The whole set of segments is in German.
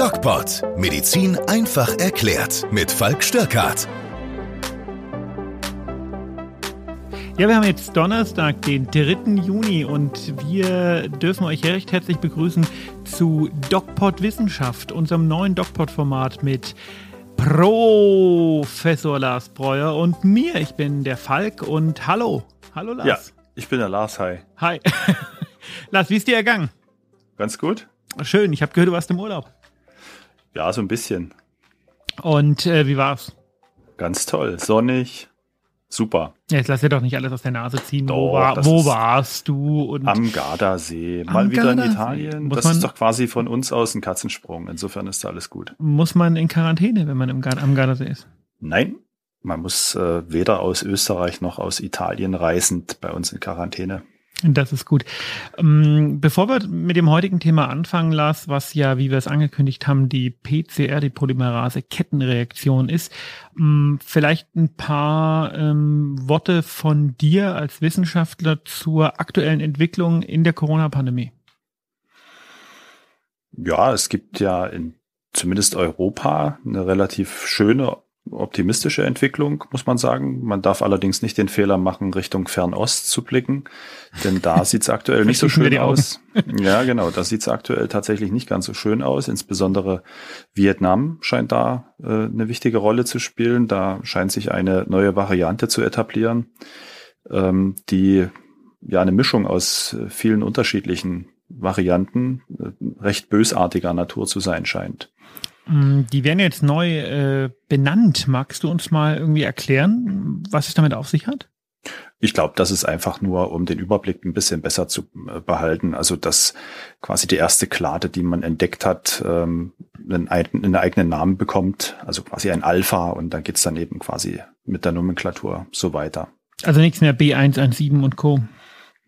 DocPod. Medizin einfach erklärt. Mit Falk Störkart. Ja, wir haben jetzt Donnerstag, den 3. Juni und wir dürfen euch recht herzlich begrüßen zu DocPod Wissenschaft, unserem neuen DocPod-Format mit Professor Lars Breuer und mir. Ich bin der Falk und hallo. Hallo Lars. Ja, ich bin der Lars. Hi. Hi. Lars, wie ist dir ergangen? Ganz gut. Schön, ich habe gehört, du warst im Urlaub. Ja, so ein bisschen. Und äh, wie war's? Ganz toll. Sonnig. Super. Ja, jetzt lass dir doch nicht alles aus der Nase ziehen. Doch, wo, war, wo warst du? Und Am Gardasee. Am Mal wieder Gardasee. in Italien. Muss das ist doch quasi von uns aus ein Katzensprung. Insofern ist da alles gut. muss man in Quarantäne, wenn man im Gar am Gardasee ist? Nein, man muss äh, weder aus Österreich noch aus Italien reisend bei uns in Quarantäne. Das ist gut. Ähm, Bevor wir mit dem heutigen Thema anfangen, Lars, was ja, wie wir es angekündigt haben, die PCR, die Polymerase-Kettenreaktion ist, ähm, vielleicht ein paar ähm, Worte von dir als Wissenschaftler zur aktuellen Entwicklung in der Corona-Pandemie. Ja, es gibt ja in zumindest Europa eine relativ schöne optimistische Entwicklung, muss man sagen. Man darf allerdings nicht den Fehler machen, Richtung Fernost zu blicken, denn da sieht's aktuell nicht so schön aus. Ja, genau, da sieht's aktuell tatsächlich nicht ganz so schön aus. Insbesondere Vietnam scheint da äh, eine wichtige Rolle zu spielen. Da scheint sich eine neue Variante zu etablieren, ähm, die ja eine Mischung aus äh, vielen unterschiedlichen Varianten äh, recht bösartiger Natur zu sein scheint. Mm, Die werden jetzt neu äh, benannt. Magst du uns mal irgendwie erklären, was es damit auf sich hat? Ich glaube, das ist einfach nur, um den Überblick ein bisschen besser zu äh, behalten. Also, dass quasi die erste Klade, die man entdeckt hat, ähm, einen, eigenen- einen eigenen Namen bekommt, also quasi ein Alpha und dann geht's dann eben quasi mit der Nomenklatur so weiter. Also nichts mehr B117 und Co.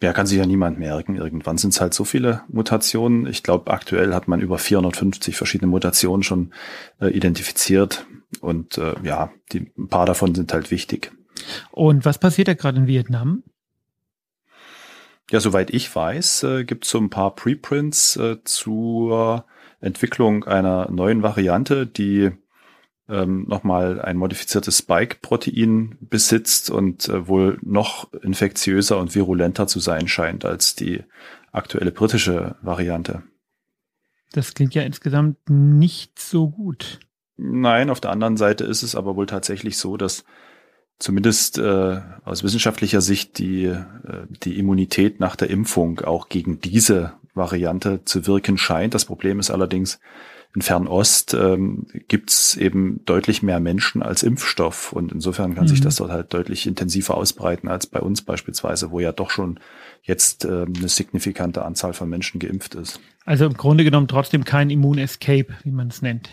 Ja, kann sich ja niemand merken. Irgendwann sind es halt so viele Mutationen. Ich glaube, aktuell hat man über 450 verschiedene Mutationen schon äh, identifiziert. Und äh, ja, die, ein paar davon sind halt wichtig. Und was passiert da gerade in Vietnam? Ja, soweit ich weiß, äh, gibt es so ein paar Preprints äh, zur Entwicklung einer neuen Variante, die ähm, nochmal ein modifiziertes Spike-Protein besitzt und äh, wohl noch infektiöser und virulenter zu sein scheint als die aktuelle britische Variante. Das klingt ja insgesamt nicht so gut. Nein, auf der anderen Seite ist es aber wohl tatsächlich so, dass zumindest äh, aus wissenschaftlicher Sicht die, äh, die Immunität nach der Impfung auch gegen diese Variante zu wirken scheint. Das Problem ist allerdings, in Fernost ähm, gibt es eben deutlich mehr Menschen als Impfstoff und insofern kann sich Mhm. das dort halt deutlich intensiver ausbreiten als bei uns beispielsweise, wo ja doch schon jetzt ähm, eine signifikante Anzahl von Menschen geimpft ist. Also im Grunde genommen trotzdem kein Immun-Escape, wie man es nennt.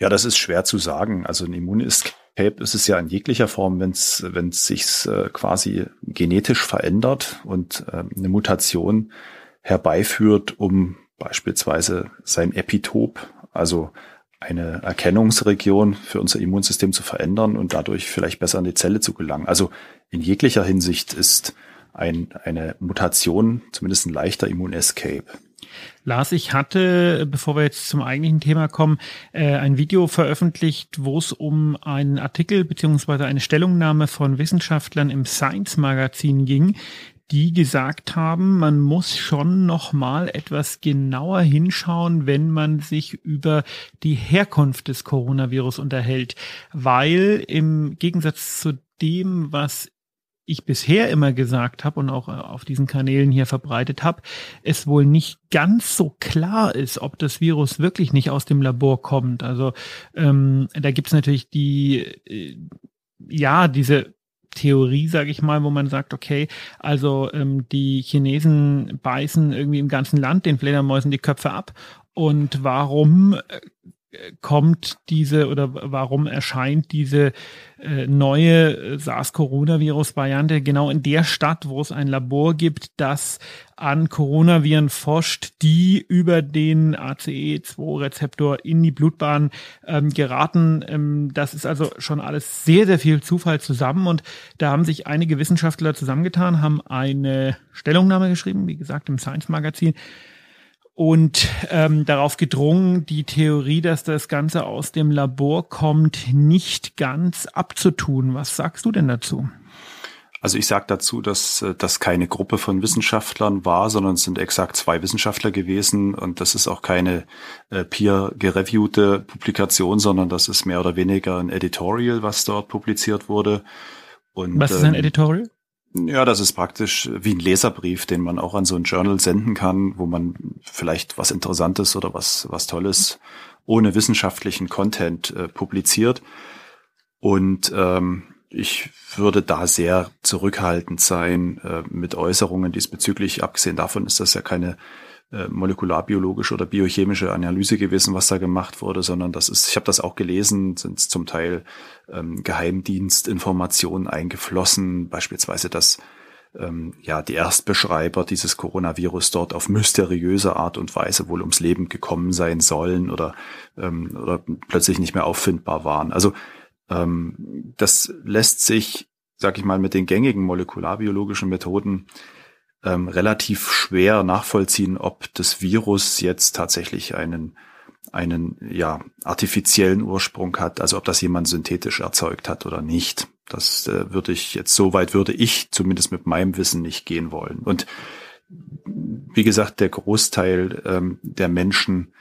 Ja, das ist schwer zu sagen. Also ein Immunescape ist es ja in jeglicher Form, wenn es wenn es sich äh, quasi genetisch verändert und äh, eine Mutation herbeiführt, um beispielsweise sein Epitop, also eine Erkennungsregion für unser Immunsystem zu verändern und dadurch vielleicht besser in die Zelle zu gelangen. Also in jeglicher Hinsicht ist ein, eine Mutation zumindest ein leichter Immunescape. Lars, ich hatte, bevor wir jetzt zum eigentlichen Thema kommen, äh, ein Video veröffentlicht, wo es um einen Artikel beziehungsweise eine Stellungnahme von Wissenschaftlern im Science Magazin ging, die gesagt haben, man muss schon noch mal etwas genauer hinschauen, wenn man sich über die Herkunft des Coronavirus unterhält, weil im Gegensatz zu dem, was ich bisher immer gesagt habe und auch äh, auf diesen Kanälen hier verbreitet habe, es wohl nicht ganz so klar ist, ob das Virus wirklich nicht aus dem Labor kommt. Also ähm, da gibt es natürlich die, äh, ja, diese Theorie, sage ich mal, wo man sagt, okay, also ähm, die Chinesen beißen irgendwie im ganzen Land den Fledermäusen die Köpfe ab. Und warum äh, kommt diese oder warum erscheint diese äh, neue äh, SARS-Coronavirus-Variante genau in der Stadt, wo es ein Labor gibt, das an Coronaviren forscht, die über den ACE2-Rezeptor in die Blutbahn ähm, geraten. Ähm, das ist also schon alles sehr, sehr viel Zufall zusammen und da haben sich einige Wissenschaftler zusammengetan, haben eine Stellungnahme geschrieben, wie gesagt, im Science-Magazin, und ähm, darauf gedrungen, die Theorie, dass das Ganze aus dem Labor kommt, nicht ganz abzutun. Was sagst du denn dazu? Also ich sage dazu, dass äh, das keine Gruppe von Wissenschaftlern war, sondern es sind exakt zwei Wissenschaftler gewesen und das ist auch keine äh, peer-gereviewte Publikation, sondern das ist mehr oder weniger ein Editorial, was dort publiziert wurde. Und, was ist ein ähm, Editorial? Ja, das ist praktisch wie ein Leserbrief, den man auch an so ein Journal senden kann, wo man vielleicht was Interessantes oder was, was Tolles ohne wissenschaftlichen Content äh, publiziert. Und ähm, ich würde da sehr zurückhaltend sein äh, mit Äußerungen diesbezüglich. Abgesehen davon ist das ja keine äh, molekularbiologische oder biochemische Analyse gewesen, was da gemacht wurde, sondern das ist, ich habe das auch gelesen, sind zum Teil ähm, Geheimdienstinformationen eingeflossen, beispielsweise, dass ähm, ja die Erstbeschreiber dieses Coronavirus dort auf mysteriöse Art und Weise wohl ums Leben gekommen sein sollen oder ähm, oder plötzlich nicht mehr auffindbar waren. Also ähm, das lässt sich, sag ich mal, mit den gängigen molekularbiologischen Methoden ähm, relativ schwer nachvollziehen, ob das Virus jetzt tatsächlich einen einen ja artifiziellen Ursprung hat, also ob das jemand synthetisch erzeugt hat oder nicht. Das äh, würde ich jetzt so weit würde ich zumindest mit meinem Wissen nicht gehen wollen. Und wie gesagt, der Großteil ähm, der Menschen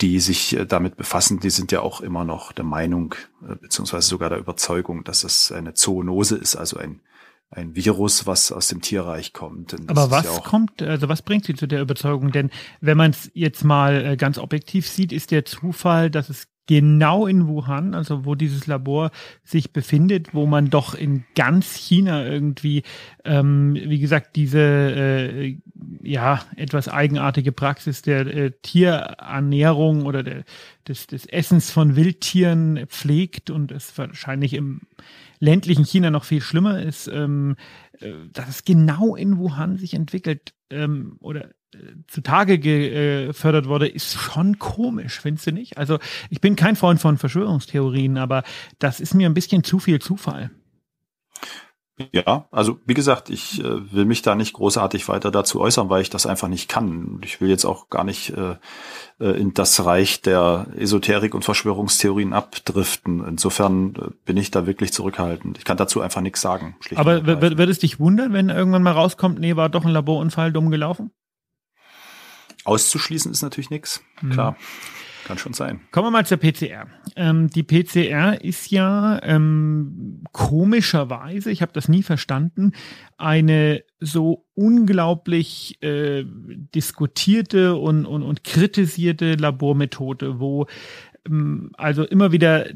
die sich äh, damit befassen, die sind ja auch immer noch der Meinung, äh, beziehungsweise sogar der Überzeugung, dass es eine Zoonose ist, also ein, ein Virus, was aus dem Tierreich kommt. Aber was ja kommt, also was bringt sie zu der Überzeugung? Denn wenn man es jetzt mal äh, ganz objektiv sieht, ist der Zufall, dass es genau in Wuhan, also wo dieses Labor sich befindet, wo man doch in ganz China irgendwie, ähm, wie gesagt, diese äh, ja etwas eigenartige Praxis der äh, Tierernährung oder der, des, des Essens von Wildtieren pflegt und es wahrscheinlich im ländlichen China noch viel schlimmer ist, ähm, äh, dass es genau in Wuhan sich entwickelt ähm, oder zutage gefördert wurde, ist schon komisch, findest du nicht? Also ich bin kein Freund von Verschwörungstheorien, aber das ist mir ein bisschen zu viel Zufall. Ja, also wie gesagt, ich äh, will mich da nicht großartig weiter dazu äußern, weil ich das einfach nicht kann. Ich will jetzt auch gar nicht äh, äh in das Reich der Esoterik und Verschwörungstheorien abdriften. Insofern äh, bin ich da wirklich zurückhaltend. Ich kann dazu einfach nichts sagen. Aber wird es dich wundern, wenn irgendwann mal rauskommt, nee, war doch ein Laborunfall dumm gelaufen? Auszuschließen ist natürlich nichts. Mhm. Klar. Kann schon sein. Kommen wir mal zur PCR. Ähm, die PCR ist ja ähm, komischerweise, ich habe das nie verstanden, eine so unglaublich äh, diskutierte und, und, und kritisierte Labormethode, wo ähm, also immer wieder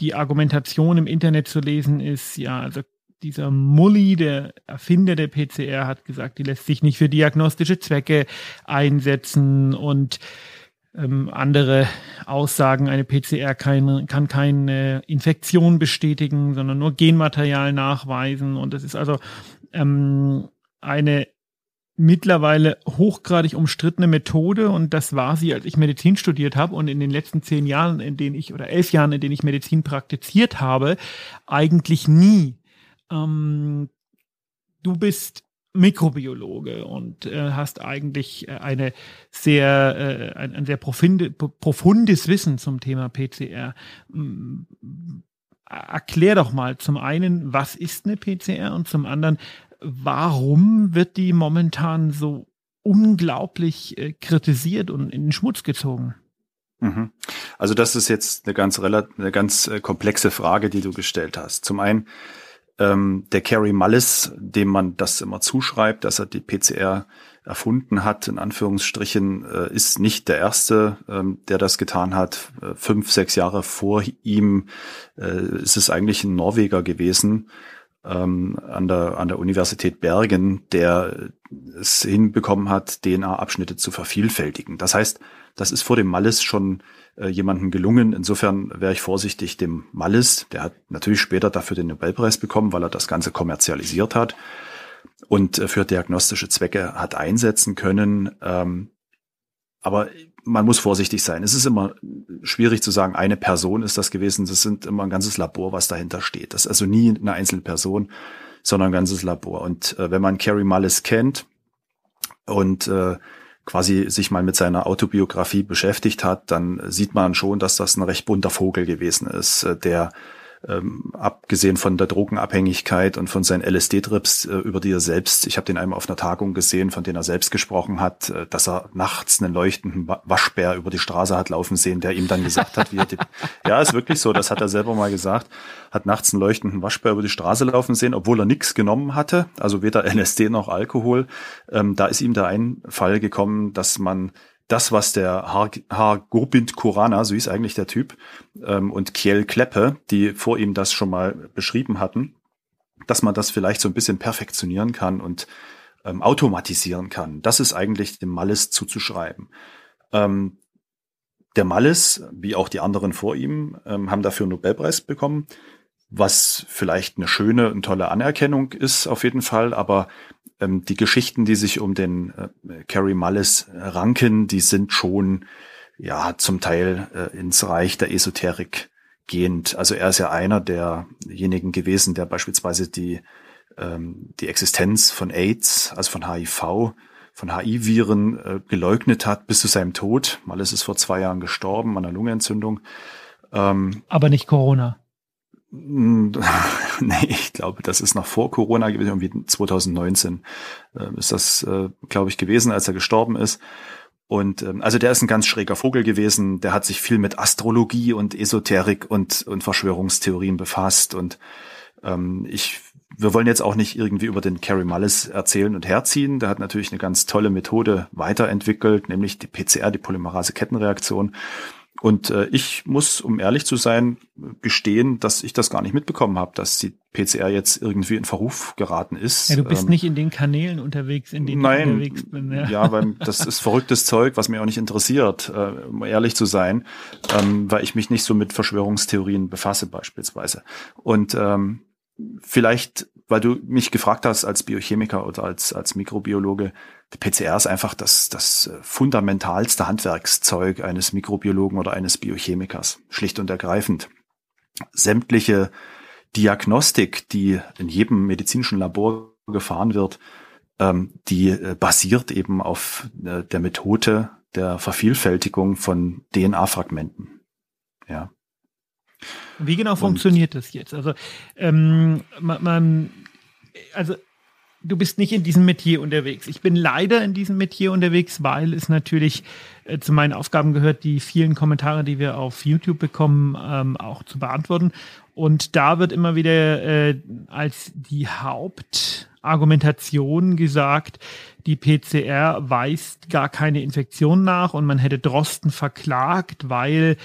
die Argumentation im Internet zu lesen ist, ja, also dieser Mully, der Erfinder der PCR, hat gesagt, die lässt sich nicht für diagnostische Zwecke einsetzen und ähm, andere Aussagen, eine PCR kann, kann keine Infektion bestätigen, sondern nur Genmaterial nachweisen. Und das ist also ähm, eine mittlerweile hochgradig umstrittene Methode und das war sie, als ich Medizin studiert habe und in den letzten zehn Jahren, in denen ich oder elf Jahren, in denen ich Medizin praktiziert habe, eigentlich nie. Ähm, du bist Mikrobiologe und äh, hast eigentlich äh, eine sehr äh, ein, ein sehr profinde, profundes Wissen zum Thema PCR. Ähm, erklär doch mal zum einen, was ist eine PCR und zum anderen, warum wird die momentan so unglaublich äh, kritisiert und in den Schmutz gezogen? Mhm. Also das ist jetzt eine ganz eine ganz äh, komplexe Frage, die du gestellt hast. Zum einen ähm, der Kerry Mullis, dem man das immer zuschreibt, dass er die PCR erfunden hat, in Anführungsstrichen, äh, ist nicht der Erste, ähm, der das getan hat. Äh, fünf, sechs Jahre vor ihm äh, ist es eigentlich ein Norweger gewesen ähm, an, der, an der Universität Bergen, der es hinbekommen hat, DNA-Abschnitte zu vervielfältigen. Das heißt, das ist vor dem Malles schon äh, jemandem gelungen. Insofern wäre ich vorsichtig dem Malles, der hat natürlich später dafür den Nobelpreis bekommen, weil er das Ganze kommerzialisiert hat und äh, für diagnostische Zwecke hat einsetzen können. Ähm, aber man muss vorsichtig sein. Es ist immer schwierig zu sagen, eine Person ist das gewesen. Das sind immer ein ganzes Labor, was dahinter steht. Das ist also nie eine einzelne Person, sondern ein ganzes Labor. Und äh, wenn man Carrie Mullis kennt und äh, quasi sich mal mit seiner Autobiografie beschäftigt hat, dann sieht man schon, dass das ein recht bunter Vogel gewesen ist, äh, der ähm, abgesehen von der Drogenabhängigkeit und von seinen LSD-Trips, äh, über die er selbst, ich habe den einmal auf einer Tagung gesehen, von denen er selbst gesprochen hat, äh, dass er nachts einen leuchtenden Waschbär über die Straße hat laufen sehen, der ihm dann gesagt hat, wie er die, ja, ist wirklich so, das hat er selber mal gesagt, hat nachts einen leuchtenden Waschbär über die Straße laufen sehen, obwohl er nichts genommen hatte, also weder LSD noch Alkohol. Ähm, da ist ihm der Einfall gekommen, dass man das, was der Har, Har Gobind Kurana, so hieß eigentlich der Typ, ähm, und Kiel Kleppe, die vor ihm das schon mal beschrieben hatten, dass man das vielleicht so ein bisschen perfektionieren kann und ähm, automatisieren kann. Das ist eigentlich dem Malles zuzuschreiben. Ähm, der Malles, wie auch die anderen vor ihm, ähm, haben dafür einen Nobelpreis bekommen, was vielleicht eine schöne und tolle Anerkennung ist auf jeden Fall, aber ähm, die Geschichten, die sich um den äh, Carrie Mullis ranken, die sind schon ja zum Teil äh, ins Reich der Esoterik gehend. Also er ist ja einer derjenigen gewesen, der beispielsweise die ähm, die Existenz von AIDS, also von HIV, von HIV-Viren äh, geleugnet hat bis zu seinem Tod. Malles ist vor zwei Jahren gestorben an einer Lungenentzündung. Ähm, Aber nicht Corona. nee, ich glaube, das ist noch vor Corona gewesen, irgendwie 2019 äh, ist das, äh, glaube ich, gewesen, als er gestorben ist. Und ähm, also der ist ein ganz schräger Vogel gewesen, der hat sich viel mit Astrologie und Esoterik und, und Verschwörungstheorien befasst. Und ähm, ich, wir wollen jetzt auch nicht irgendwie über den Carrie Mullis erzählen und herziehen. Der hat natürlich eine ganz tolle Methode weiterentwickelt, nämlich die PCR, die Polymerase-Kettenreaktion. Und äh, ich muss, um ehrlich zu sein, gestehen, dass ich das gar nicht mitbekommen habe, dass die PCR jetzt irgendwie in Verruf geraten ist. Ja, du bist ähm, nicht in den Kanälen unterwegs, in denen nein, ich unterwegs bin. Ja. ja, weil das ist verrücktes Zeug, was mir auch nicht interessiert, äh, um ehrlich zu sein, ähm, weil ich mich nicht so mit Verschwörungstheorien befasse beispielsweise. Und ähm, vielleicht, weil du mich gefragt hast als Biochemiker oder als, als Mikrobiologe, die PCR ist einfach das, das äh, fundamentalste Handwerkszeug eines Mikrobiologen oder eines Biochemikers. Schlicht und ergreifend. Sämtliche Diagnostik, die in jedem medizinischen Labor gefahren wird, ähm, die äh, basiert eben auf äh, der Methode der Vervielfältigung von DNA-Fragmenten. Ja. Wie genau und funktioniert das jetzt? Also ähm, man, man also du bist nicht in diesem Metier unterwegs. Ich bin leider in diesem Metier unterwegs, weil es natürlich äh, zu meinen Aufgaben gehört, die vielen Kommentare, die wir auf YouTube bekommen, ähm, auch zu beantworten. Und da wird immer wieder äh, als die Hauptargumentation gesagt, die PCR weist gar keine Infektion nach und man hätte Drosten verklagt, weil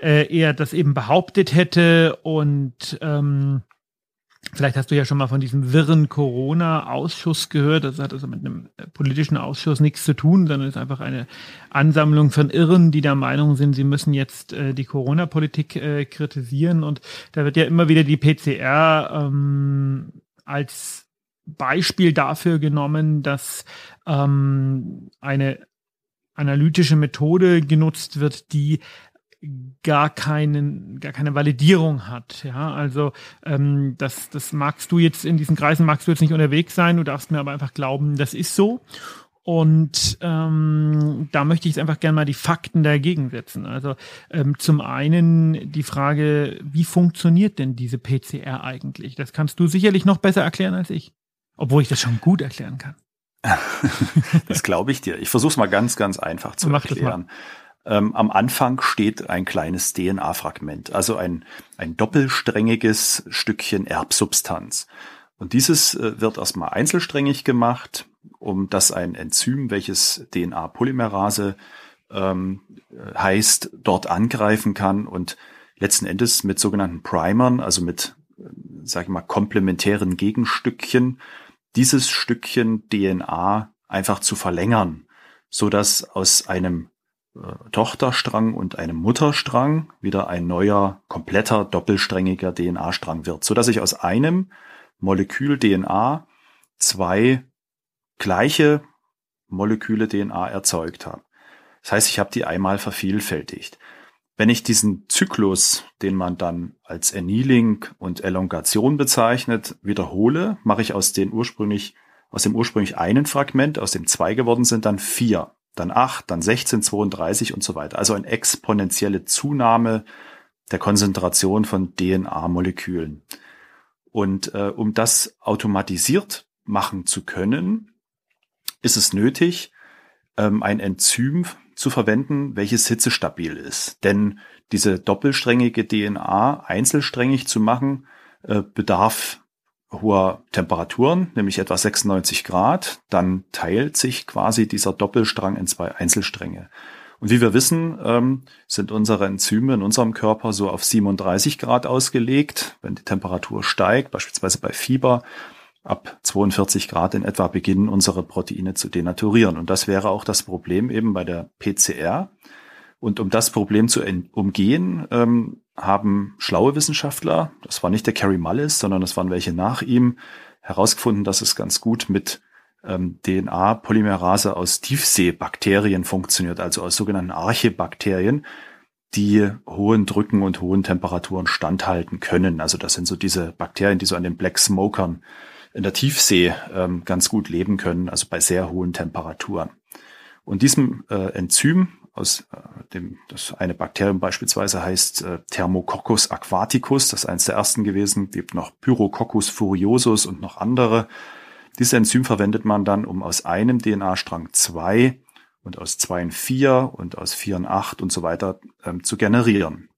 äh, er das eben behauptet hätte und ähm, Vielleicht hast du ja schon mal von diesem wirren Corona-Ausschuss gehört. Das hat also mit einem äh, politischen Ausschuss nichts zu tun, sondern ist einfach eine Ansammlung von Irren, die der Meinung sind, sie müssen jetzt äh, die Corona-Politik äh, kritisieren. Und da wird ja immer wieder die PCR ähm, als Beispiel dafür genommen, dass ähm, eine analytische Methode genutzt wird, die gar keinen, gar keine Validierung hat. Ja, also ähm, das, das magst du jetzt in diesen Kreisen magst du jetzt nicht unterwegs sein. Du darfst mir aber einfach glauben, das ist so. Und ähm, da möchte ich jetzt einfach gerne mal die Fakten dagegen setzen. Also ähm, zum einen die Frage, wie funktioniert denn diese PCR eigentlich? Das kannst du sicherlich noch besser erklären als ich, obwohl ich das schon gut erklären kann. das glaube ich dir. Ich versuche es mal ganz, ganz einfach zu Mach erklären. Ähm, am Anfang steht ein kleines DNA-Fragment, also ein, ein doppelsträngiges Stückchen Erbsubstanz. Und dieses äh, wird erstmal einzelsträngig gemacht, um dass ein Enzym, welches DNA-Polymerase ähm, heißt, dort angreifen kann und letzten Endes mit sogenannten Primern, also mit, äh, sage ich mal, komplementären Gegenstückchen, dieses Stückchen DNA einfach zu verlängern, so dass aus einem äh, Tochterstrang und einem Mutterstrang wieder ein neuer, kompletter, doppelsträngiger DNA-Strang wird, so dass ich aus einem Molekül DNA zwei gleiche Moleküle DNA erzeugt habe. Das heißt, ich habe die einmal vervielfältigt. Wenn ich diesen Zyklus, den man dann als Annealing und Elongation bezeichnet, wiederhole, mache ich aus, den ursprünglich, aus dem ursprünglich einen Fragment, aus dem zwei geworden sind, dann vier. Dann 8, dann 16, 32 und so weiter. Also eine exponentielle Zunahme der Konzentration von DNA-Molekülen. Und äh, um das automatisiert machen zu können, ist es nötig, ähm, ein Enzym zu verwenden, welches hitzestabil ist. Denn diese doppelsträngige DNA einzelsträngig zu machen, äh, bedarf hoher Temperaturen, nämlich etwa 96 Grad. Dann teilt sich quasi dieser Doppelstrang in zwei Einzelstränge. Und wie wir wissen, ähm, sind unsere Enzyme in unserem Körper so auf 37 Grad ausgelegt. Wenn die Temperatur steigt, beispielsweise bei Fieber, ab 42 Grad in etwa beginnen unsere Proteine zu denaturieren. Und das wäre auch das Problem eben bei der PCR. Und um das Problem zu umgehen, ähm, haben schlaue Wissenschaftler, das war nicht der Kerry Mullis, sondern das waren welche nach ihm, herausgefunden, dass es ganz gut mit ähm, DNA-Polymerase aus Tiefseebakterien funktioniert, also aus sogenannten Archebakterien, die hohen Drücken und hohen Temperaturen standhalten können. Also das sind so diese Bakterien, die so an den Black Smokern in der Tiefsee ähm, ganz gut leben können, also bei sehr hohen Temperaturen. Und diesem äh, Enzym aus äh, dem, das eine Bakterium beispielsweise heißt äh, Thermococcus aquaticus, das ist eines der ersten gewesen, gibt noch Pyrococcus furiosus und noch andere. Dieses Enzym verwendet man dann, um aus einem DNA-Strang zwei und aus zwei in vier und aus vier in acht und so weiter ähm, zu generieren.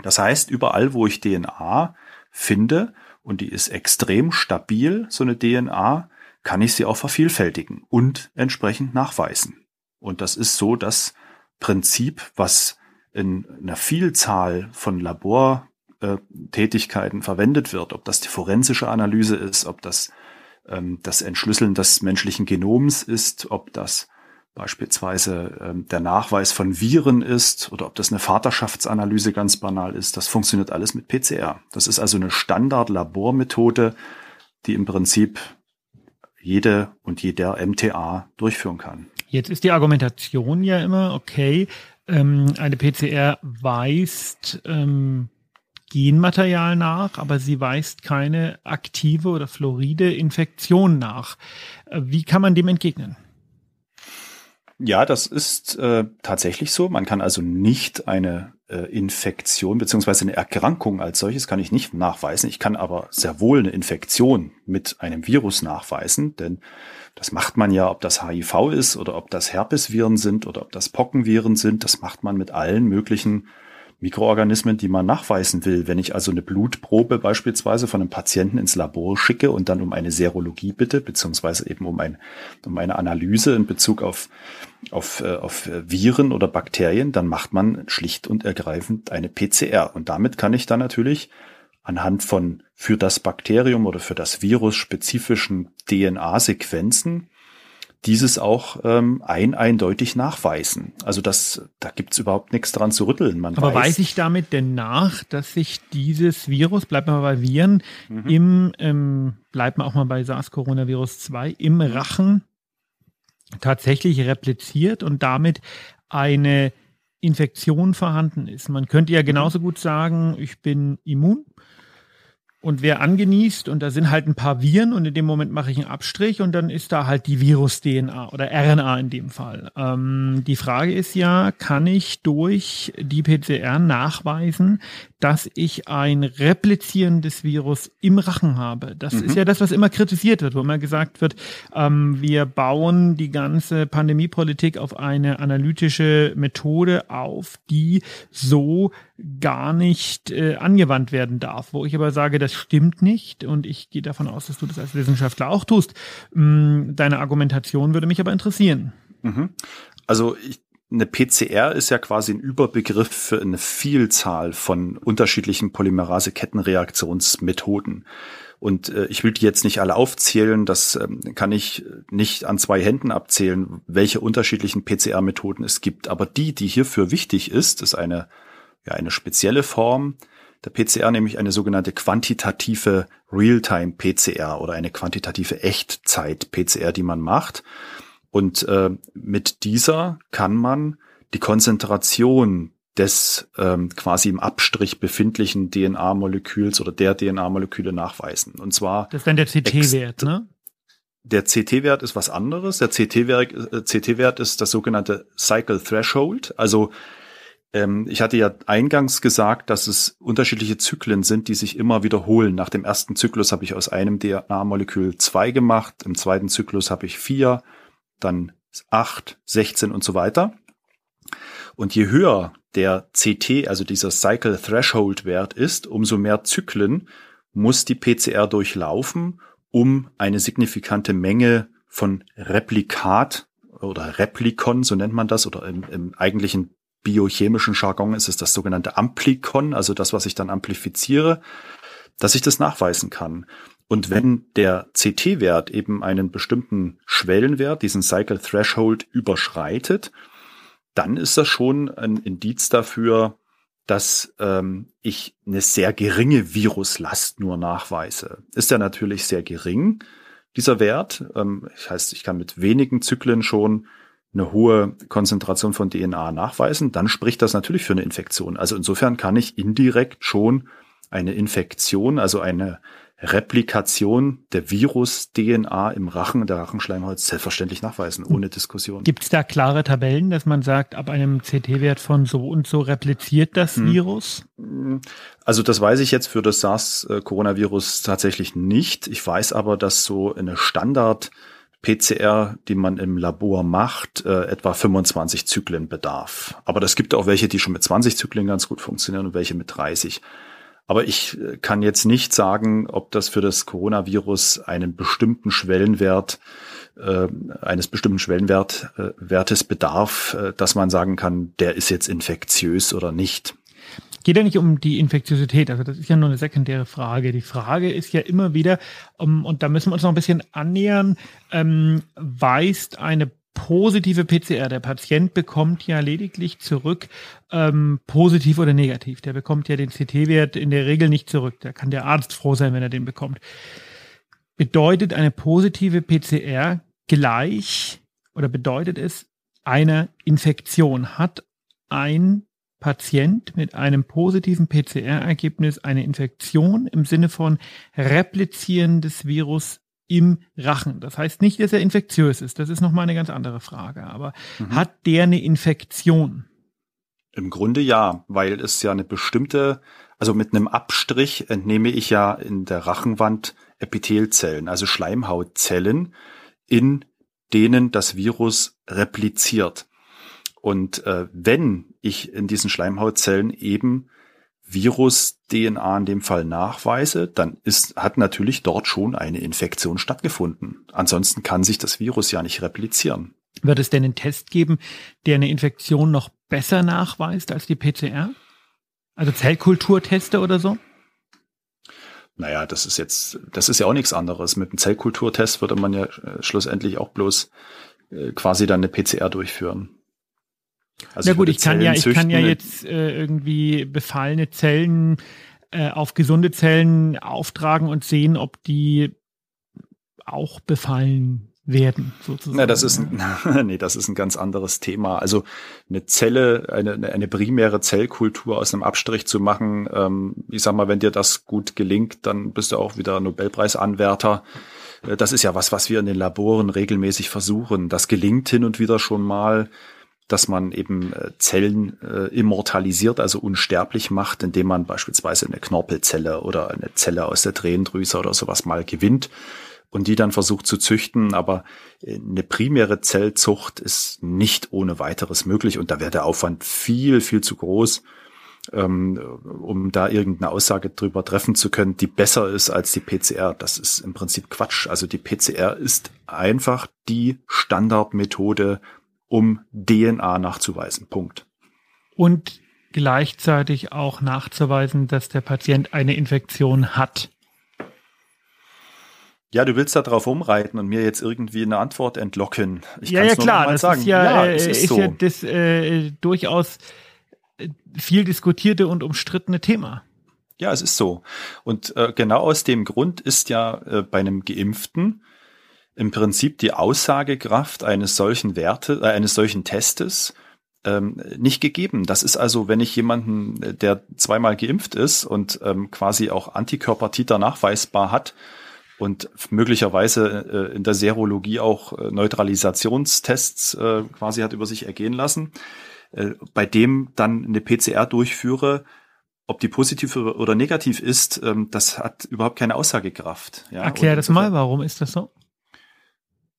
Das heißt, überall, wo ich DNA finde und die ist extrem stabil, so eine DNA, kann ich sie auch vervielfältigen und entsprechend nachweisen. Und das ist so das Prinzip, was in einer Vielzahl von Labortätigkeiten verwendet wird, ob das die forensische Analyse ist, ob das ähm, das Entschlüsseln des menschlichen Genoms ist, ob das beispielsweise ähm, der Nachweis von Viren ist oder ob das eine Vaterschaftsanalyse ganz banal ist, das funktioniert alles mit PCR. Das ist also eine Standard-Labormethode, die im Prinzip jede und jeder MTA durchführen kann. Jetzt ist die Argumentation ja immer, okay, ähm, eine PCR weist ähm, Genmaterial nach, aber sie weist keine aktive oder floride Infektion nach. Äh, wie kann man dem entgegnen? Ja, das ist äh, tatsächlich so. Man kann also nicht eine äh, Infektion beziehungsweise eine Erkrankung als solches kann ich nicht nachweisen. Ich kann aber sehr wohl eine Infektion mit einem Virus nachweisen, denn das macht man ja, ob das HIV ist oder ob das Herpesviren sind oder ob das Pockenviren sind. Das macht man mit allen möglichen Mikroorganismen, die man nachweisen will. Wenn ich also eine Blutprobe beispielsweise von einem Patienten ins Labor schicke und dann um eine Serologie bitte, beziehungsweise eben um, ein, um eine Analyse in Bezug auf, auf, äh, auf Viren oder Bakterien, dann macht man schlicht und ergreifend eine PCR. Und damit kann ich dann natürlich anhand von für das Bakterium oder für das Virus spezifischen DNA-Sequenzen dieses auch ähm, ein eindeutig nachweisen. Also das, da gibt's überhaupt nichts dran zu rütteln. Man Aber weiß, weiß ich damit denn nach, dass sich dieses Virus, bleibt mal bei Viren, mhm. im, ähm, bleibt mal auch mal bei SARS-Coronavirus 2, im Rachen tatsächlich repliziert und damit eine Infektion vorhanden ist. Man könnte ja genauso gut sagen, ich bin immun und wer angenießt und da sind halt ein paar Viren und in dem Moment mache ich einen Abstrich und dann ist da halt die Virus-DNA oder RNA in dem Fall. Ähm, die Frage ist ja, kann ich durch die PCR nachweisen, dass ich ein replizierendes Virus im Rachen habe? Das mhm. ist ja das, was immer kritisiert wird, wo immer gesagt wird, ähm, wir bauen die ganze Pandemiepolitik auf eine analytische Methode auf, die so gar nicht äh, angewandt werden darf, wo ich aber sage, das stimmt nicht und ich gehe davon aus, dass du das als Wissenschaftler auch tust. Mm, deine Argumentation würde mich aber interessieren. Mhm. Also ich, eine PCR ist ja quasi ein Überbegriff für eine Vielzahl von unterschiedlichen Polymerase-Kettenreaktionsmethoden. Und äh, ich will die jetzt nicht alle aufzählen, das ähm, kann ich nicht an zwei Händen abzählen, welche unterschiedlichen PCR-Methoden es gibt. Aber die, die hierfür wichtig ist, ist eine ja eine spezielle Form der PCR, nämlich eine sogenannte quantitative Realtime-PCR oder eine quantitative Echtzeit-PCR, die man macht. Und äh, mit dieser kann man die Konzentration des ähm, quasi im Abstrich befindlichen DNA-Moleküls oder der DNA-Moleküle nachweisen. Und zwar das ist dann der CT-Wert, ne? der CT-Wert ist was anderes. Der CT-Wert äh, CT ist das sogenannte Cycle Threshold. Also ich hatte ja eingangs gesagt, dass es unterschiedliche Zyklen sind, die sich immer wiederholen. Nach dem ersten Zyklus habe ich aus einem DNA-Molekül zwei gemacht, im zweiten Zyklus habe ich vier, dann acht, 16 und so weiter. Und je höher der CT, also dieser Cycle Threshold Wert ist, umso mehr Zyklen muss die PCR durchlaufen, um eine signifikante Menge von Replikat oder Replikon, so nennt man das, oder im, im eigentlichen biochemischen Jargon ist es das sogenannte Amplikon, also das, was ich dann amplifiziere, dass ich das nachweisen kann. Und wenn der CT-Wert eben einen bestimmten Schwellenwert, diesen Cycle Threshold überschreitet, dann ist das schon ein Indiz dafür, dass ähm, ich eine sehr geringe Viruslast nur nachweise. Ist ja natürlich sehr gering, dieser Wert. Ähm, das heißt, ich kann mit wenigen Zyklen schon eine hohe Konzentration von DNA nachweisen, dann spricht das natürlich für eine Infektion. Also insofern kann ich indirekt schon eine Infektion, also eine Replikation der Virus-DNA im Rachen, der Rachenschleimhaut selbstverständlich nachweisen, ohne Diskussion. Gibt es da klare Tabellen, dass man sagt, ab einem CT-Wert von so und so repliziert das hm. Virus? Also das weiß ich jetzt für das SARS-Coronavirus tatsächlich nicht. Ich weiß aber, dass so eine Standard- PCR, die man im Labor macht, äh, etwa 25 Zyklen bedarf. Aber das gibt auch welche, die schon mit 20 Zyklen ganz gut funktionieren und welche mit 30. Aber ich äh, kann jetzt nicht sagen, ob das für das Coronavirus einen bestimmten Schwellenwert äh, eines bestimmten Schwellenwertes äh, bedarf, äh, dass man sagen kann, der ist jetzt infektiös oder nicht. Geht ja nicht um die Infektiosität, also das ist ja nur eine sekundäre Frage. Die Frage ist ja immer wieder, um, und da müssen wir uns noch ein bisschen annähern, ähm, weist eine positive PCR. Der Patient bekommt ja lediglich zurück, ähm, positiv oder negativ. Der bekommt ja den CT-Wert in der Regel nicht zurück. Da kann der Arzt froh sein, wenn er den bekommt. Bedeutet eine positive PCR gleich oder bedeutet es eine Infektion? Hat ein Patient mit einem positiven PCR-Ergebnis eine Infektion im Sinne von replizierendes Virus im Rachen. Das heißt nicht, dass er infektiös ist. Das ist nochmal eine ganz andere Frage. Aber mhm. hat der eine Infektion? Im Grunde ja, weil es ja eine bestimmte, also mit einem Abstrich entnehme ich ja in der Rachenwand Epithelzellen, also Schleimhautzellen, in denen das Virus repliziert. Und äh, wenn ich in diesen Schleimhautzellen eben Virus-DNA in dem Fall nachweise, dann ist, hat natürlich dort schon eine Infektion stattgefunden. Ansonsten kann sich das Virus ja nicht replizieren. Wird es denn einen Test geben, der eine Infektion noch besser nachweist als die PCR? Also Zellkulturteste oder so? Naja, das ist jetzt, das ist ja auch nichts anderes. Mit einem Zellkulturtest würde man ja äh, schlussendlich auch bloß äh, quasi dann eine PCR durchführen. Also Na gut, ich kann ja, ich kann ja jetzt äh, irgendwie befallene Zellen äh, auf gesunde Zellen auftragen und sehen, ob die auch befallen werden, sozusagen. Na, das ist ein, nee, das ist ein ganz anderes Thema. Also eine Zelle, eine, eine primäre Zellkultur aus einem Abstrich zu machen, ähm, ich sag mal, wenn dir das gut gelingt, dann bist du auch wieder Nobelpreisanwärter. Äh, das ist ja was, was wir in den Laboren regelmäßig versuchen. Das gelingt hin und wieder schon mal dass man eben äh, Zellen äh, immortalisiert, also unsterblich macht, indem man beispielsweise eine Knorpelzelle oder eine Zelle aus der Tränendrüse oder sowas mal gewinnt und die dann versucht zu züchten. Aber äh, eine primäre Zellzucht ist nicht ohne weiteres möglich und da wäre der Aufwand viel, viel zu groß, ähm, um da irgendeine Aussage drüber treffen zu können, die besser ist als die PCR. Das ist im Prinzip Quatsch. Also die PCR ist einfach die Standardmethode, um DNA nachzuweisen. Punkt. Und gleichzeitig auch nachzuweisen, dass der Patient eine Infektion hat. Ja, du willst da drauf umreiten und mir jetzt irgendwie eine Antwort entlocken. Ich ja, ja, klar, das sagen. ist ja, ja, äh, ist, ist so. ja das äh, durchaus äh, viel diskutierte und umstrittene Thema. Ja, es ist so. Und äh, genau aus dem Grund ist ja äh, bei einem Geimpften im Prinzip die Aussagekraft eines solchen Werte, äh, eines solchen Testes ähm, nicht gegeben. Das ist also, wenn ich jemanden, der zweimal geimpft ist und ähm, quasi auch Antikörpertiter nachweisbar hat, und möglicherweise äh, in der Serologie auch äh, Neutralisationstests äh, quasi hat über sich ergehen lassen, äh, bei dem dann eine PCR durchführe, ob die positiv oder negativ ist, ähm, das hat überhaupt keine Aussagekraft. Ja? Erklär das mal, warum ist das so?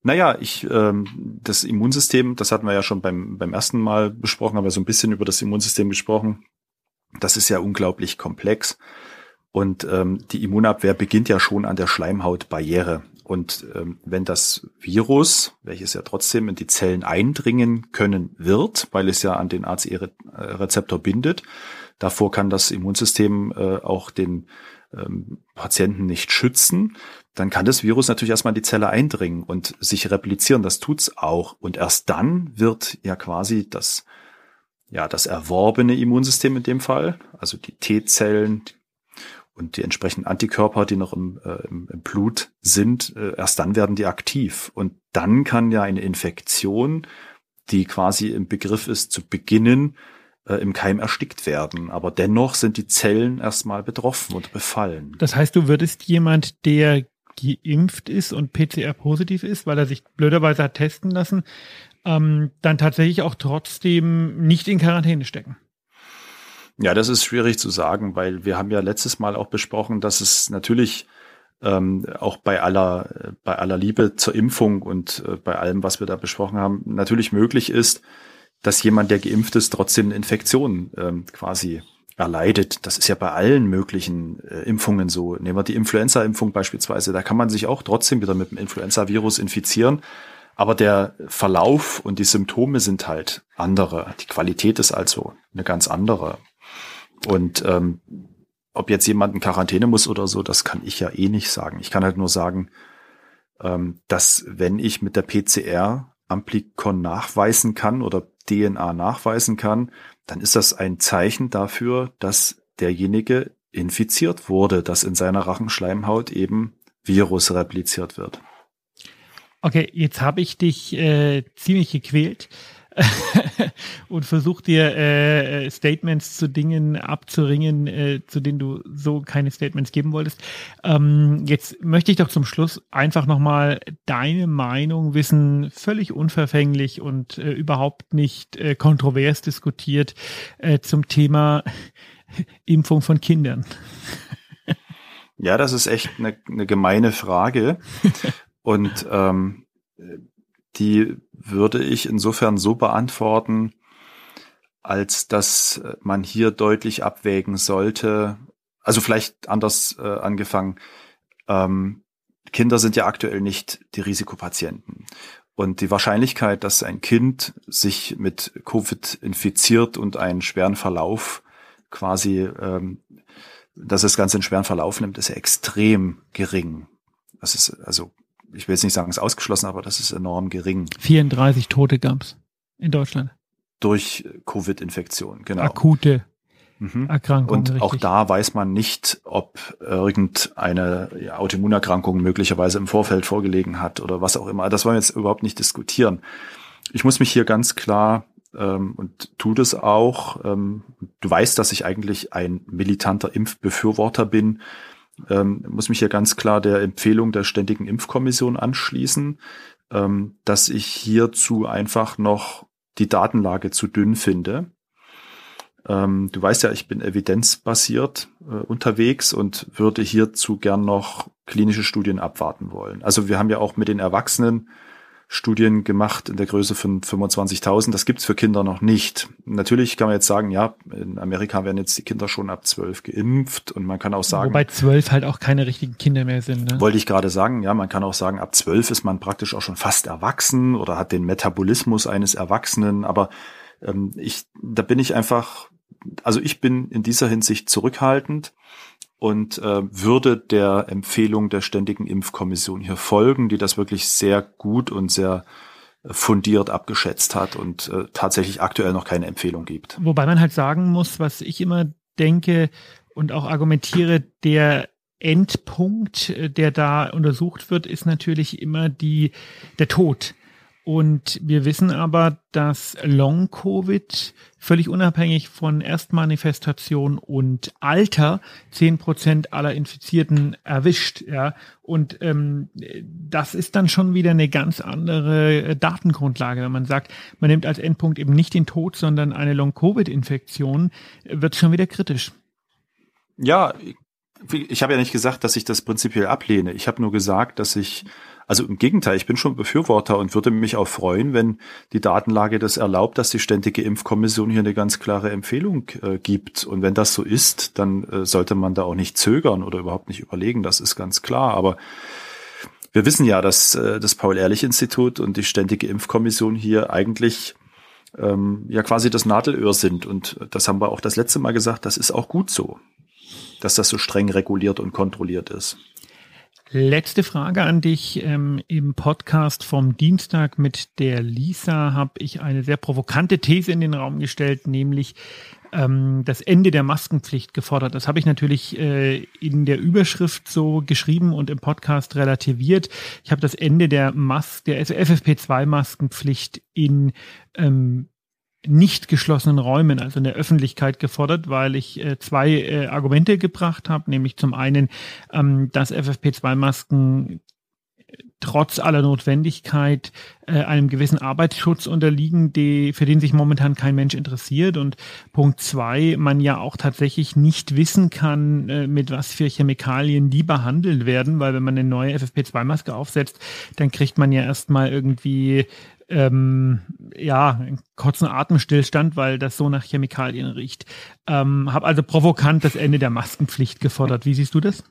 Naja, ich, ähm, das Immunsystem, das hatten wir ja schon beim, beim ersten Mal besprochen, haben wir so ein bisschen über das Immunsystem gesprochen. Das ist ja unglaublich komplex. Und ähm, die Immunabwehr beginnt ja schon an der Schleimhautbarriere. Und ähm, wenn das Virus, welches ja trotzdem in die Zellen eindringen können wird, weil es ja an den ACE-Rezeptor bindet, davor kann das Immunsystem äh, auch den ähm, Patienten nicht schützen, dann kann das Virus natürlich erstmal in die Zelle eindringen und sich replizieren. Das tut's auch. Und erst dann wird ja quasi das, ja, das erworbene Immunsystem in dem Fall, also die T-Zellen und die entsprechenden Antikörper, die noch im, äh, im, Blut sind, äh, erst dann werden die aktiv. Und dann kann ja eine Infektion, die quasi im Begriff ist zu beginnen, äh, im Keim erstickt werden. Aber dennoch sind die Zellen erstmal betroffen und befallen. Das heißt, du würdest jemand, der geimpft ist und PCR-positiv ist, weil er sich blöderweise hat testen lassen, ähm, dann tatsächlich auch trotzdem nicht in Quarantäne stecken. Ja, das ist schwierig zu sagen, weil wir haben ja letztes Mal auch besprochen, dass es natürlich ähm, auch bei aller, bei aller Liebe zur Impfung und äh, bei allem, was wir da besprochen haben, natürlich möglich ist, dass jemand, der geimpft ist, trotzdem eine Infektion ähm, quasi erleidet. Das ist ja bei allen möglichen äh, Impfungen so. Nehmen wir die Influenza-Impfung beispielsweise. Da kann man sich auch trotzdem wieder mit dem Influenza-Virus infizieren. Aber der Verlauf und die Symptome sind halt andere. Die Qualität ist also eine ganz andere. Und ähm, ob jetzt jemand in Quarantäne muss oder so, das kann ich ja eh nicht sagen. Ich kann halt nur sagen, ähm, dass wenn ich mit der PCR Amplikon nachweisen kann oder DNA nachweisen kann, dann ist das ein Zeichen dafür, dass derjenige infiziert wurde, dass in seiner Rachenschleimhaut eben Virus repliziert wird. Okay, jetzt habe ich dich äh, ziemlich gequält. und versuch dir äh, Statements zu Dingen abzuringen, äh, zu denen du so keine Statements geben wolltest. Ähm, jetzt möchte ich doch zum Schluss einfach nochmal deine Meinung wissen, völlig unverfänglich und äh, überhaupt nicht äh, kontrovers diskutiert äh, zum Thema Impfung von Kindern. Ja, das ist echt eine, eine gemeine Frage. Und ähm, die würde ich insofern so beantworten, als dass man hier deutlich abwägen sollte, also vielleicht anders äh, angefangen, ähm, Kinder sind ja aktuell nicht die Risikopatienten. Und die Wahrscheinlichkeit, dass ein Kind sich mit Covid infiziert und einen schweren Verlauf quasi, ähm, dass es ganz einen schweren Verlauf nimmt, ist ja extrem gering. Das ist also ich will jetzt nicht sagen, es ist ausgeschlossen, aber das ist enorm gering. 34 Tote gab's in Deutschland. Durch Covid-Infektion, genau. Akute mhm. Erkrankung. Und richtig. auch da weiß man nicht, ob irgendeine Autoimmunerkrankung möglicherweise im Vorfeld vorgelegen hat oder was auch immer. Das wollen wir jetzt überhaupt nicht diskutieren. Ich muss mich hier ganz klar ähm, und tu das auch. Ähm, du weißt, dass ich eigentlich ein militanter Impfbefürworter bin ähm, muss mich hier ganz klar der Empfehlung der Ständigen Impfkommission anschließen, ähm, dass ich hierzu einfach noch die Datenlage zu dünn finde. Ähm, du weißt ja, ich bin evidenzbasiert äh, unterwegs und würde hierzu gern noch klinische Studien abwarten wollen. Also wir haben ja auch mit den Erwachsenen Studien gemacht in der Größe von 25.000. Das gibt's für Kinder noch nicht. Natürlich kann man jetzt sagen, ja, in Amerika werden jetzt die Kinder schon ab 12 geimpft und man kann auch sagen. Wobei 12 halt auch keine richtigen Kinder mehr sind. Ne? Wollte ich gerade sagen, ja, man kann auch sagen, ab 12 ist man praktisch auch schon fast erwachsen oder hat den Metabolismus eines Erwachsenen. Aber ähm, ich, da bin ich einfach, also ich bin in dieser Hinsicht zurückhaltend und äh, würde der Empfehlung der Ständigen Impfkommission hier folgen, die das wirklich sehr gut und sehr äh, fundiert abgeschätzt hat und äh, tatsächlich aktuell noch keine Empfehlung gibt. Wobei man halt sagen muss, was ich immer denke und auch argumentiere, der Endpunkt, äh, der da untersucht wird, ist natürlich immer die, der Tod. Und wir wissen aber, dass Long-Covid völlig unabhängig von Erstmanifestation und Alter zehn Prozent aller Infizierten erwischt. Ja, und ähm, das ist dann schon wieder eine ganz andere äh, Datengrundlage. Wenn man sagt, man nimmt als Endpunkt eben nicht den Tod, sondern eine Long-Covid-Infektion, wird schon wieder kritisch. Ja, ich habe ja nicht gesagt, dass ich das prinzipiell ablehne. Ich habe nur gesagt, dass ich also im Gegenteil, ich bin schon Befürworter und würde mich auch freuen, wenn die Datenlage das erlaubt, dass die Ständige Impfkommission hier eine ganz klare Empfehlung äh, gibt. Und wenn das so ist, dann äh, sollte man da auch nicht zögern oder überhaupt nicht überlegen. Das ist ganz klar. Aber wir wissen ja, dass äh, das Paul-Ehrlich-Institut und die Ständige Impfkommission hier eigentlich ähm, ja quasi das Nadelöhr sind. Und das haben wir auch das letzte Mal gesagt, das ist auch gut so, dass das so streng reguliert und kontrolliert ist. Letzte Frage an dich. Ähm, Im Podcast vom Dienstag mit der Lisa habe ich eine sehr provokante These in den Raum gestellt, nämlich ähm, das Ende der Maskenpflicht gefordert. Das habe ich natürlich äh, in der Überschrift so geschrieben und im Podcast relativiert. Ich habe das Ende der Mas der FFP2-Maskenpflicht in ähm, nicht geschlossenen Räumen, also in der Öffentlichkeit gefordert, weil ich äh, zwei äh, Argumente gebracht habe, nämlich zum einen, ähm, dass FFP2-Masken trotz aller Notwendigkeit äh, einem gewissen Arbeitsschutz unterliegen, die, für den sich momentan kein Mensch interessiert. Und Punkt zwei, man ja auch tatsächlich nicht wissen kann, äh, mit was für Chemikalien die behandelt werden, weil wenn man eine neue FFP2-Maske aufsetzt, dann kriegt man ja erstmal irgendwie ähm, ja, einen kurzen Atemstillstand, weil das so nach Chemikalien riecht. Ähm, habe also provokant das Ende der Maskenpflicht gefordert. Wie siehst du das?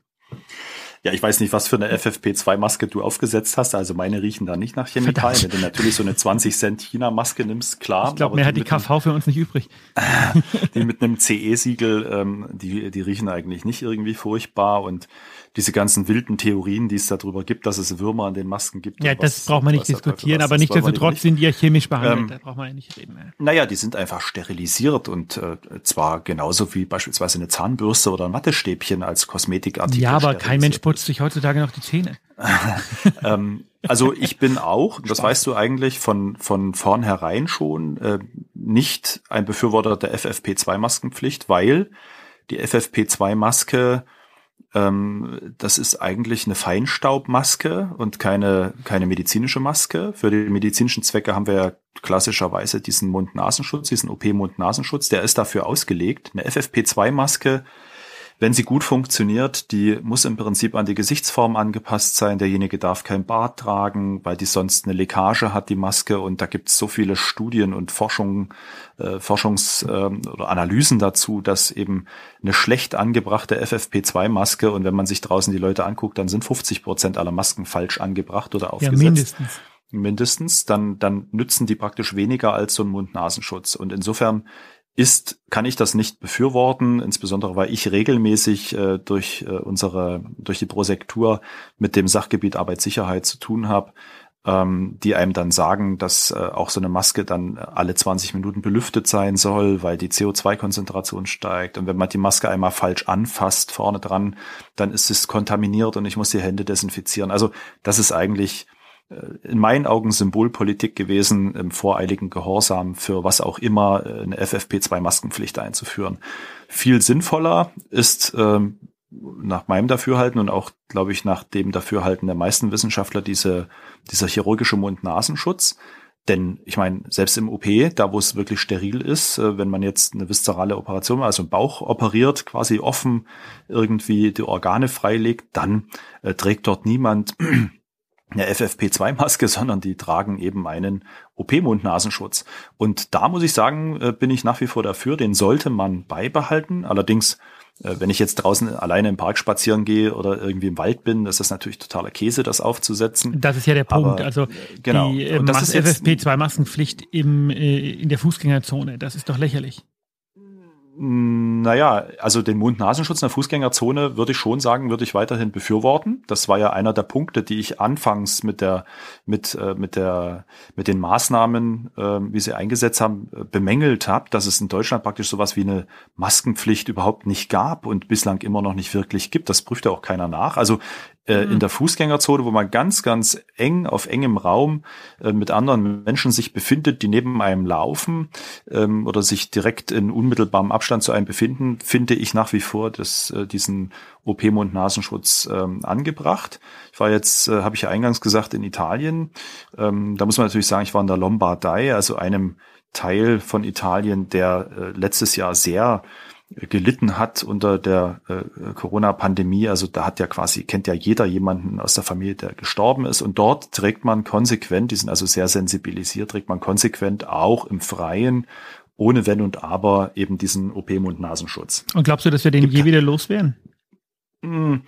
Ja, ich weiß nicht, was für eine FFP2-Maske du aufgesetzt hast. Also meine riechen da nicht nach Chemikalien. Verdammt. Wenn du natürlich so eine 20 Cent China-Maske nimmst, klar. Ich glaube, mehr hat die KV für uns nicht übrig. die mit einem CE-Siegel, ähm, die, die riechen eigentlich nicht irgendwie furchtbar und diese ganzen wilden Theorien, die es darüber gibt, dass es Würmer an den Masken gibt. Ja, das braucht man nicht diskutieren, aber nichtsdestotrotz sind die ja chemisch behandelt, ähm, da braucht man ja nicht reden. Ja. Naja, die sind einfach sterilisiert und äh, zwar genauso wie beispielsweise eine Zahnbürste oder ein Wattestäbchen als Kosmetikartikel. Ja, aber kein Mensch putzt sich heutzutage noch die Zähne. ähm, also ich bin auch, das weißt du eigentlich von, von vornherein schon, äh, nicht ein Befürworter der FFP2-Maskenpflicht, weil die FFP2-Maske ähm, das ist eigentlich eine Feinstaubmaske und keine, keine medizinische Maske. Für die medizinischen Zwecke haben wir ja klassischerweise diesen Mund-Nasenschutz, diesen OP-Mund-Nasenschutz. Der ist dafür ausgelegt. Eine FFP2-Maske wenn sie gut funktioniert, die muss im Prinzip an die Gesichtsform angepasst sein. Derjenige darf kein Bart tragen, weil die sonst eine Leckage hat, die Maske. Und da gibt es so viele Studien und Forschungen, äh, Forschungs- äh, oder Analysen dazu, dass eben eine schlecht angebrachte FFP2-Maske und wenn man sich draußen die Leute anguckt, dann sind 50 Prozent aller Masken falsch angebracht oder aufgesetzt. Ja, mindestens mindestens, dann, dann nützen die praktisch weniger als so ein Mund-Nasenschutz. Und insofern ist, kann ich das nicht befürworten, insbesondere weil ich regelmäßig äh, durch äh, unsere, durch die Prosektur mit dem Sachgebiet Arbeitssicherheit zu tun habe, ähm, die einem dann sagen, dass äh, auch so eine Maske dann alle 20 Minuten belüftet sein soll, weil die CO2-Konzentration steigt. Und wenn man die Maske einmal falsch anfasst vorne dran, dann ist es kontaminiert und ich muss die Hände desinfizieren. Also das ist eigentlich in meinen Augen Symbolpolitik gewesen, im voreiligen Gehorsam für was auch immer äh, eine FFP2-Maskenpflicht einzuführen. Viel sinnvoller ist ähm, nach meinem Dafürhalten und auch, glaube ich, nach dem Dafürhalten der meisten Wissenschaftler diese, dieser chirurgische Mund-Nasenschutz. Denn ich meine, selbst im OP, da wo es wirklich steril ist, äh, wenn man jetzt eine viszerale Operation, also im Bauch operiert, quasi offen irgendwie die Organe freilegt, dann äh, trägt dort niemand eine FFP2-Maske, sondern die tragen eben einen OP-Mund-Nasenschutz. Und da muss ich sagen, äh, bin ich nach wie vor dafür, den sollte man beibehalten. Allerdings, äh, wenn ich jetzt draußen alleine im Park spazieren gehe oder irgendwie im Wald bin, ist das natürlich totaler Käse, das aufzusetzen. Das ist ja der Punkt. Aber, also genau. die äh, FFP2-Maskenpflicht im, in der Fußgängerzone, das ist doch lächerlich. Naja, also den Mund-Nasenschutz in der Fußgängerzone würde ich schon sagen, würde ich weiterhin befürworten. Das war ja einer der Punkte, die ich anfangs mit der, mit, äh, mit der, mit den Maßnahmen, äh, wie sie eingesetzt haben, äh, bemängelt habe, dass es in Deutschland praktisch sowas wie eine Maskenpflicht überhaupt nicht gab und bislang immer noch nicht wirklich gibt. Das prüft ja auch keiner nach. Also äh, in mhm. der Fußgängerzone, wo man ganz, ganz eng auf engem Raum äh, mit anderen Menschen sich befindet, die neben einem laufen ähm, oder sich direkt in unmittelbarem Abstand zu einem befinden, finde ich nach wie vor das, äh, diesen OP-Mund-Nasenschutz ähm, angebracht. Ich war jetzt, äh, habe ich ja eingangs gesagt, in Italien. Ähm, da muss man natürlich sagen, ich war in der Lombardei, also einem Teil von Italien, der äh, letztes Jahr sehr gelitten hat unter der äh, Corona-Pandemie. Also da hat ja quasi, kennt ja jeder jemanden aus der Familie, der gestorben ist. Und dort trägt man konsequent, die sind also sehr sensibilisiert, trägt man konsequent auch im Freien ohne Wenn und Aber eben diesen OP-Mund-Nasenschutz. Und glaubst du, dass wir den Gibt je wieder loswerden? Hm.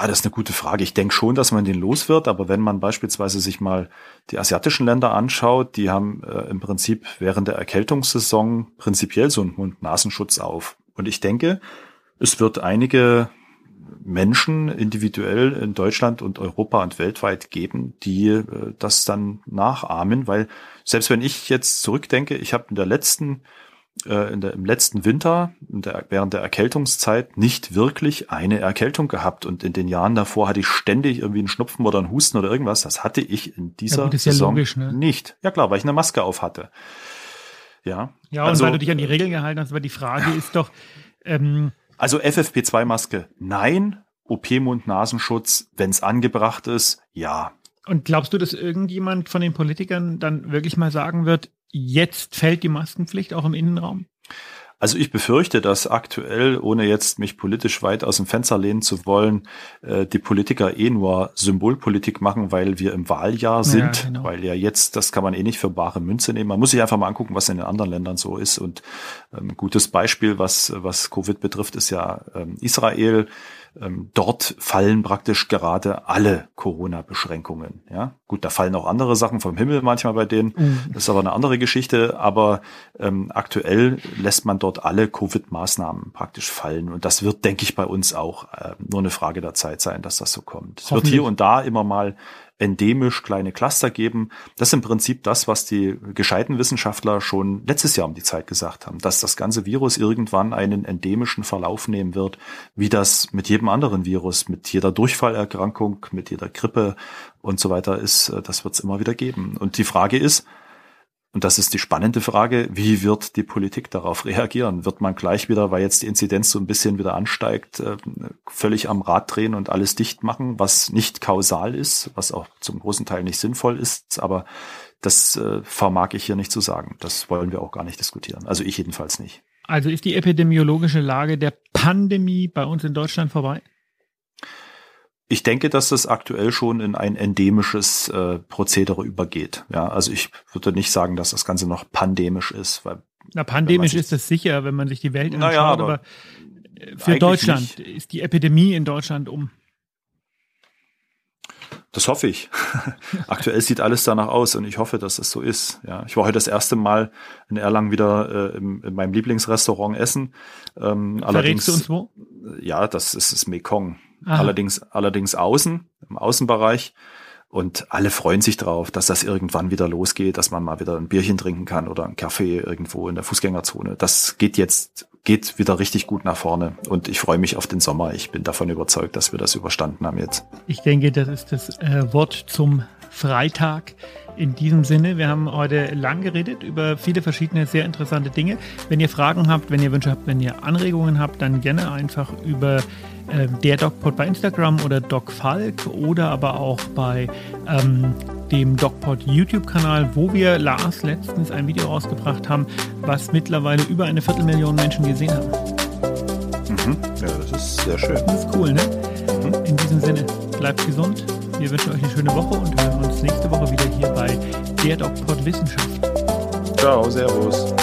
Ja, das ist eine gute Frage. Ich denke schon, dass man den los wird, aber wenn man beispielsweise sich mal die asiatischen Länder anschaut, die haben äh, im Prinzip während der Erkältungssaison prinzipiell so einen Mund-Nasenschutz auf. Und ich denke, es wird einige Menschen individuell in Deutschland und Europa und weltweit geben, die äh, das dann nachahmen, weil selbst wenn ich jetzt zurückdenke, ich habe in der letzten äh, in der, im letzten Winter, der, während der Erkältungszeit, nicht wirklich eine Erkältung gehabt. Und in den Jahren davor hatte ich ständig irgendwie einen Schnupfen oder einen Husten oder irgendwas. Das hatte ich in dieser ja, gut, Saison ja logisch, ne? nicht. Ja klar, weil ich eine Maske auf hatte. Ja. Ja, also, und weil du dich an die Regeln gehalten hast, aber die Frage ist doch. Ähm, also FFP2-Maske, nein. OP-Mund-Nasenschutz, wenn es angebracht ist, ja. Und glaubst du, dass irgendjemand von den Politikern dann wirklich mal sagen wird, jetzt fällt die Maskenpflicht auch im Innenraum? Also ich befürchte, dass aktuell, ohne jetzt mich politisch weit aus dem Fenster lehnen zu wollen, äh, die Politiker eh nur Symbolpolitik machen, weil wir im Wahljahr sind, ja, genau. weil ja jetzt, das kann man eh nicht für bare Münze nehmen. Man muss sich einfach mal angucken, was in den anderen Ländern so ist. Und ein ähm, gutes Beispiel, was, was Covid betrifft, ist ja ähm, Israel ähm, dort fallen praktisch gerade alle Corona-Beschränkungen. Ja, gut, da fallen auch andere Sachen vom Himmel manchmal bei denen. Mhm. Das ist aber eine andere Geschichte. Aber ähm, aktuell lässt man dort alle Covid-Maßnahmen praktisch fallen. Und das wird, denke ich, bei uns auch äh, nur eine Frage der Zeit sein, dass das so kommt. Es wird hier und da immer mal endemisch kleine Cluster geben. Das ist im Prinzip das, was die gescheiten Wissenschaftler schon letztes Jahr um die Zeit gesagt haben, dass das ganze Virus irgendwann einen endemischen Verlauf nehmen wird, wie das mit jedem anderen Virus, mit jeder Durchfallerkrankung, mit jeder Grippe und so weiter ist. Das wird es immer wieder geben. Und die Frage ist, und das ist die spannende Frage, wie wird die Politik darauf reagieren? Wird man gleich wieder, weil jetzt die Inzidenz so ein bisschen wieder ansteigt, äh, völlig am Rad drehen und alles dicht machen, was nicht kausal ist, was auch zum großen Teil nicht sinnvoll ist, aber das äh, vermag ich hier nicht zu sagen. Das wollen wir auch gar nicht diskutieren. Also ich jedenfalls nicht. Also ist die epidemiologische Lage der Pandemie bei uns in Deutschland vorbei? Ich denke, dass das aktuell schon in ein endemisches äh, Prozedere übergeht. Ja, also ich würde nicht sagen, dass das Ganze noch pandemisch ist, weil na, pandemisch ist das sicher, wenn man sich die Welt anschaut, naja, aber, aber für Deutschland nicht. ist die Epidemie in Deutschland um. Das hoffe ich. Aktuell sieht alles danach aus und ich hoffe, dass es so ist. Ja, ich war heute das erste Mal in Erlangen wieder äh, im, in meinem Lieblingsrestaurant essen. Ähm, allerdings, du uns wo? Ja, das ist das Mekong. Aha. Allerdings, allerdings außen, im Außenbereich. Und alle freuen sich drauf, dass das irgendwann wieder losgeht, dass man mal wieder ein Bierchen trinken kann oder einen Kaffee irgendwo in der Fußgängerzone. Das geht jetzt, geht wieder richtig gut nach vorne. Und ich freue mich auf den Sommer. Ich bin davon überzeugt, dass wir das überstanden haben jetzt. Ich denke, das ist das äh, Wort zum Freitag. In diesem Sinne, wir haben heute lang geredet über viele verschiedene sehr interessante Dinge. Wenn ihr Fragen habt, wenn ihr Wünsche habt, wenn ihr Anregungen habt, dann gerne einfach über äh, der DocPod bei Instagram oder DocFalk oder aber auch bei ähm, dem DocPod YouTube-Kanal, wo wir Lars letztens ein Video rausgebracht haben, was mittlerweile über eine Viertelmillion Menschen gesehen haben. Mhm. Ja, das ist sehr schön. Das ist cool, ne? Mhm. In diesem Sinne, bleibt gesund. Wir wünschen euch eine schöne Woche und hören uns nächste Woche wieder hier bei der DocPod Wissenschaft. Ciao, Servus.